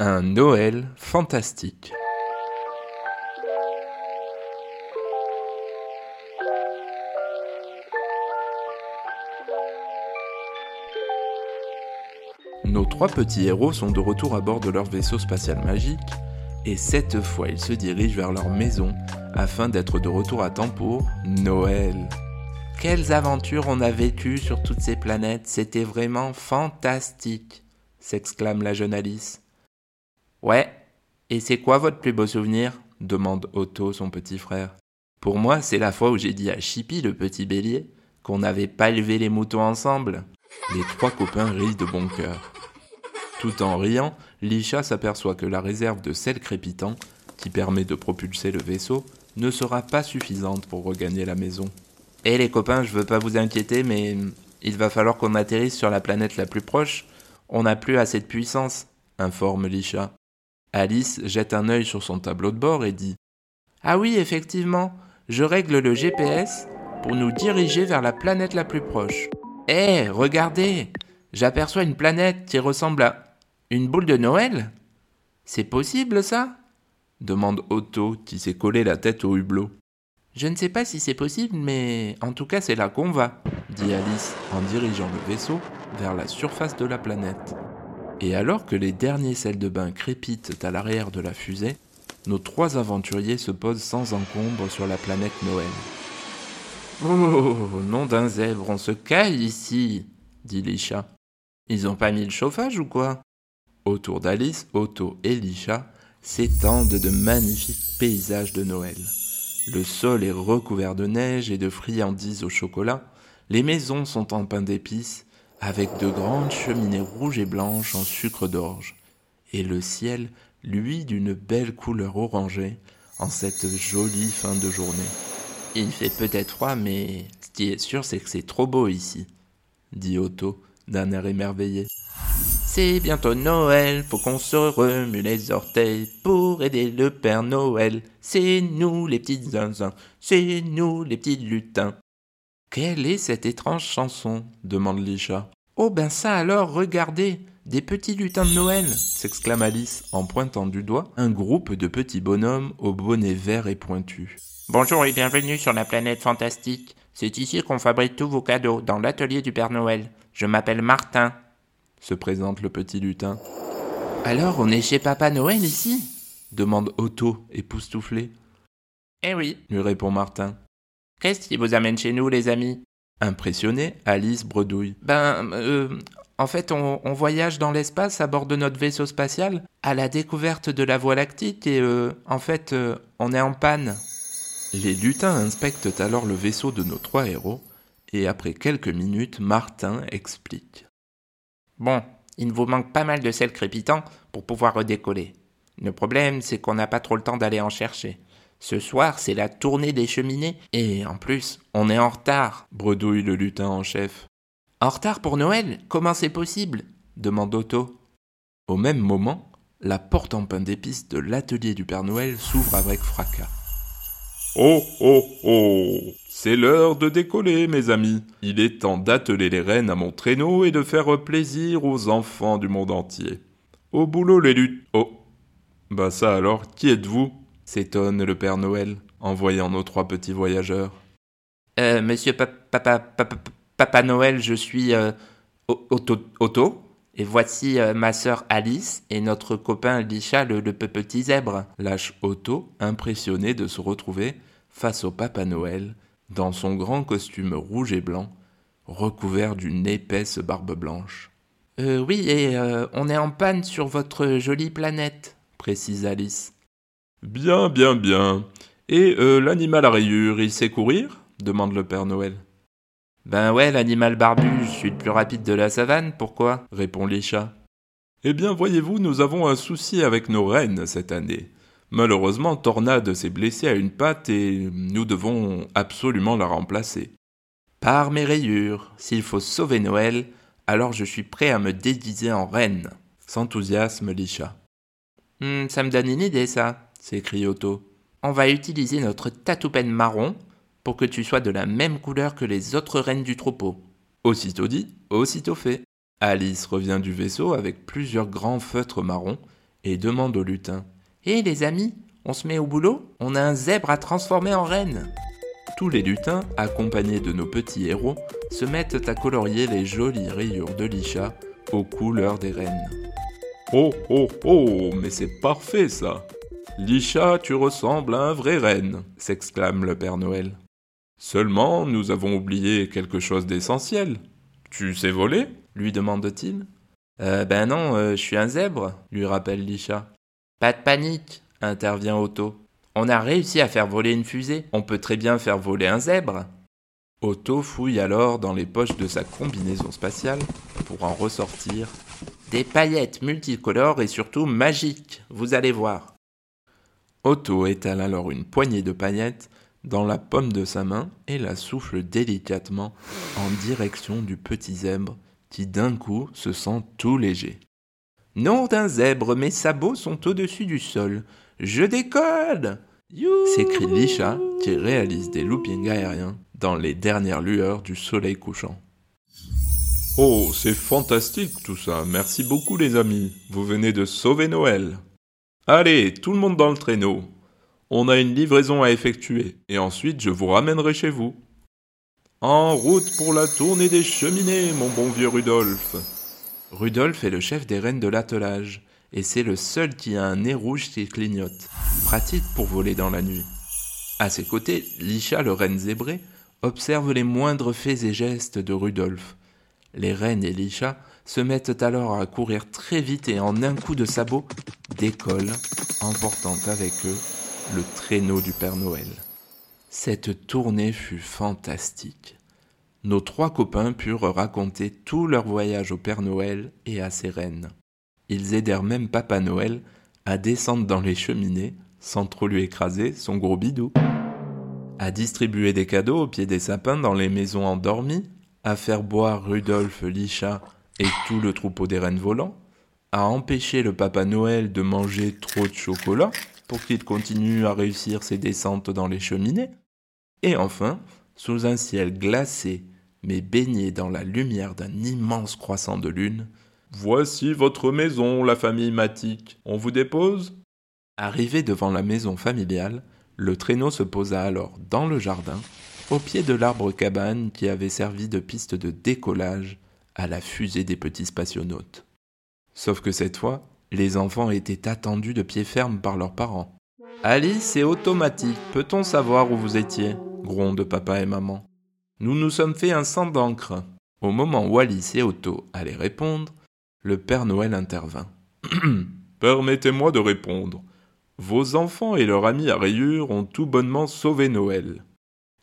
Un Noël fantastique. Nos trois petits héros sont de retour à bord de leur vaisseau spatial magique, et cette fois ils se dirigent vers leur maison afin d'être de retour à temps pour Noël. Quelles aventures on a vécues sur toutes ces planètes, c'était vraiment fantastique, s'exclame la jeune Alice. Ouais, et c'est quoi votre plus beau souvenir? Demande Otto, son petit frère. Pour moi, c'est la fois où j'ai dit à Chippy, le petit bélier, qu'on n'avait pas élevé les moutons ensemble. Les trois copains rient de bon cœur. Tout en riant, Lisha s'aperçoit que la réserve de sel crépitant, qui permet de propulser le vaisseau, ne sera pas suffisante pour regagner la maison. Eh les copains, je veux pas vous inquiéter, mais il va falloir qu'on atterrisse sur la planète la plus proche. On n'a plus assez de puissance, informe Lisha. Alice jette un œil sur son tableau de bord et dit Ah oui, effectivement, je règle le GPS pour nous diriger vers la planète la plus proche. Eh, regardez J'aperçois une planète qui ressemble à une boule de Noël C'est possible ça? demande Otto qui s'est collé la tête au hublot. Je ne sais pas si c'est possible, mais en tout cas c'est là qu'on va, dit Alice en dirigeant le vaisseau vers la surface de la planète. Et alors que les derniers sels de bain crépitent à l'arrière de la fusée, nos trois aventuriers se posent sans encombre sur la planète Noël. Oh, nom d'un zèbre, on se caille ici, dit Lisha. Ils ont pas mis le chauffage ou quoi? Autour d'Alice, Otto et Lisha s'étendent de magnifiques paysages de Noël. Le sol est recouvert de neige et de friandises au chocolat. Les maisons sont en pain d'épices, avec de grandes cheminées rouges et blanches en sucre d'orge. Et le ciel, lui, d'une belle couleur orangée, en cette jolie fin de journée. Il fait peut-être froid, mais ce qui est sûr, c'est que c'est trop beau ici, dit Otto d'un air émerveillé. C'est bientôt Noël, faut qu'on se remue les orteils pour aider le Père Noël. C'est nous les petits zinzins, c'est nous les petits lutins. Quelle est cette étrange chanson? demande Lisha. Oh ben ça alors, regardez, des petits lutins de Noël s'exclame Alice en pointant du doigt un groupe de petits bonhommes aux bonnets verts et pointus. Bonjour et bienvenue sur la planète fantastique. C'est ici qu'on fabrique tous vos cadeaux, dans l'atelier du Père Noël. Je m'appelle Martin, se présente le petit lutin. Alors on est chez Papa Noël ici? demande Otto, époustouflé. Eh oui, lui répond Martin. Qu'est-ce qui vous amène chez nous, les amis? Impressionné, Alice bredouille. Ben, euh, en fait, on, voyage dans l'espace à bord de notre vaisseau spatial à la découverte de la Voie lactique et, euh, en fait, euh, on est en panne. Les lutins inspectent alors le vaisseau de nos trois héros et après quelques minutes, Martin explique. Bon, il vous manque pas mal de sel crépitant pour pouvoir redécoller. Le problème, c'est qu'on n'a pas trop le temps d'aller en chercher. Ce soir, c'est la tournée des cheminées, et en plus, on est en retard, bredouille le lutin en chef. En retard pour Noël? Comment c'est possible? demande Otto. Au même moment, la porte en pain d'épices de l'atelier du Père Noël s'ouvre avec fracas. Oh oh oh C'est l'heure de décoller, mes amis. Il est temps d'atteler les rênes à mon traîneau et de faire plaisir aux enfants du monde entier. Au boulot, les luttes. Oh Bah ça alors, qui êtes-vous? S'étonne le Père Noël en voyant nos trois petits voyageurs. Euh, monsieur papa, papa, Noël, je suis euh, Otto, et voici euh, ma sœur Alice et notre copain Lisha, le, le petit zèbre. Lâche Otto, impressionné de se retrouver face au Papa Noël, dans son grand costume rouge et blanc, recouvert d'une épaisse barbe blanche. Euh, oui, et euh, on est en panne sur votre jolie planète, précise Alice. Bien, bien, bien. Et euh, l'animal à rayures, il sait courir? demande le Père Noël. Ben ouais, l'animal barbu, je suis le plus rapide de la savane, pourquoi? répond Lisha. Eh bien, voyez-vous, nous avons un souci avec nos reines cette année. Malheureusement, Tornade s'est blessée à une patte et nous devons absolument la remplacer. Par mes rayures, s'il faut sauver Noël, alors je suis prêt à me déguiser en reine, s'enthousiasme Lisha. Hmm, ça me donne une idée, ça, s'écrie Otto. On va utiliser notre tatoupen marron pour que tu sois de la même couleur que les autres reines du troupeau. Aussitôt dit, aussitôt fait. Alice revient du vaisseau avec plusieurs grands feutres marrons et demande au lutin Hé les amis, on se met au boulot? On a un zèbre à transformer en reine tous les lutins, accompagnés de nos petits héros, se mettent à colorier les jolies rayures de Lisha aux couleurs des reines. Oh oh oh, mais c'est parfait ça Lisha, tu ressembles à un vrai reine s'exclame le Père Noël. Seulement, nous avons oublié quelque chose d'essentiel. Tu sais voler? lui demande-t-il. Euh, ben non, euh, je suis un zèbre, lui rappelle Lisha. Pas de panique, intervient Otto. On a réussi à faire voler une fusée, on peut très bien faire voler un zèbre. Otto fouille alors dans les poches de sa combinaison spatiale pour en ressortir des paillettes multicolores et surtout magiques, vous allez voir. Otto étale alors une poignée de paillettes dans la pomme de sa main et la souffle délicatement en direction du petit zèbre qui d'un coup se sent tout léger. Nom d'un zèbre, mes sabots sont au-dessus du sol. Je décolle s'écrie Lisha qui réalise des loopings aériens dans les dernières lueurs du soleil couchant. Oh, c'est fantastique tout ça. Merci beaucoup les amis. Vous venez de sauver Noël. Allez, tout le monde dans le traîneau. On a une livraison à effectuer et ensuite je vous ramènerai chez vous. En route pour la tournée des cheminées, mon bon vieux Rudolphe. Rudolphe est le chef des reines de l'attelage et c'est le seul qui a un nez rouge qui clignote, pratique pour voler dans la nuit. À ses côtés, Lisha, le renne zébré, observe les moindres faits et gestes de Rudolf. Les rennes et Lisha se mettent alors à courir très vite et en un coup de sabot décollent, emportant avec eux le traîneau du Père Noël. Cette tournée fut fantastique. Nos trois copains purent raconter tout leur voyage au Père Noël et à ses reines. Ils aidèrent même Papa Noël à descendre dans les cheminées sans trop lui écraser son gros bidou, à distribuer des cadeaux au pied des sapins dans les maisons endormies, à faire boire Rudolphe, Licha et tout le troupeau des rennes volants, à empêcher le Papa Noël de manger trop de chocolat pour qu'il continue à réussir ses descentes dans les cheminées, et enfin, sous un ciel glacé mais baigné dans la lumière d'un immense croissant de lune, Voici votre maison, la famille Matic. On vous dépose? Arrivé devant la maison familiale, le traîneau se posa alors dans le jardin, au pied de l'arbre cabane qui avait servi de piste de décollage à la fusée des petits spationautes. Sauf que cette fois, les enfants étaient attendus de pied ferme par leurs parents. Alice et automatique, peut-on savoir où vous étiez? gronde papa et maman. Nous nous sommes fait un sang d'encre. Au moment où Alice et Otto allaient répondre, le Père Noël intervint. Permettez-moi de répondre. Vos enfants et leur ami à rayures ont tout bonnement sauvé Noël.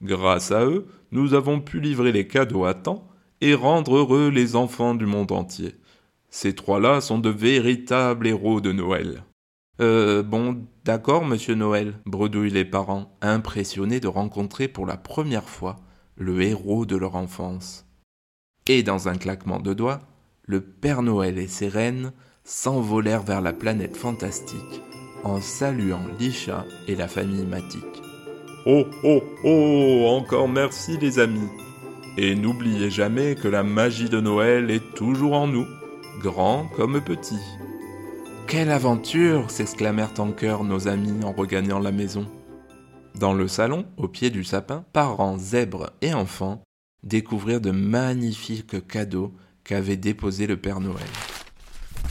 Grâce à eux, nous avons pu livrer les cadeaux à temps et rendre heureux les enfants du monde entier. Ces trois-là sont de véritables héros de Noël. Euh, bon, d'accord, monsieur Noël, bredouillent les parents, impressionnés de rencontrer pour la première fois le héros de leur enfance. Et dans un claquement de doigts, le Père Noël et ses reines s'envolèrent vers la planète fantastique en saluant Lisha et la famille Matic. Oh oh oh Encore merci les amis Et n'oubliez jamais que la magie de Noël est toujours en nous, grands comme petits. Quelle aventure s'exclamèrent en chœur nos amis en regagnant la maison. Dans le salon, au pied du sapin, parents, zèbres et enfants découvrirent de magnifiques cadeaux qu'avait déposé le Père Noël.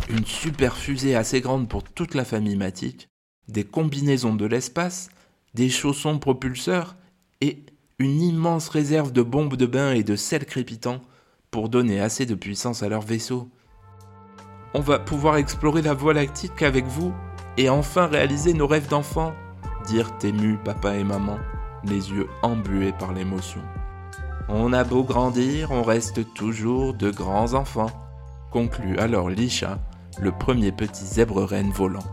Une super fusée assez grande pour toute la famille Matic, des combinaisons de l'espace, des chaussons propulseurs et une immense réserve de bombes de bain et de sel crépitant pour donner assez de puissance à leur vaisseau. On va pouvoir explorer la Voie lactique avec vous et enfin réaliser nos rêves d'enfant, dirent émus papa et maman, les yeux embués par l'émotion. On a beau grandir, on reste toujours de grands enfants, conclut alors Lisha, le premier petit zèbre reine volant.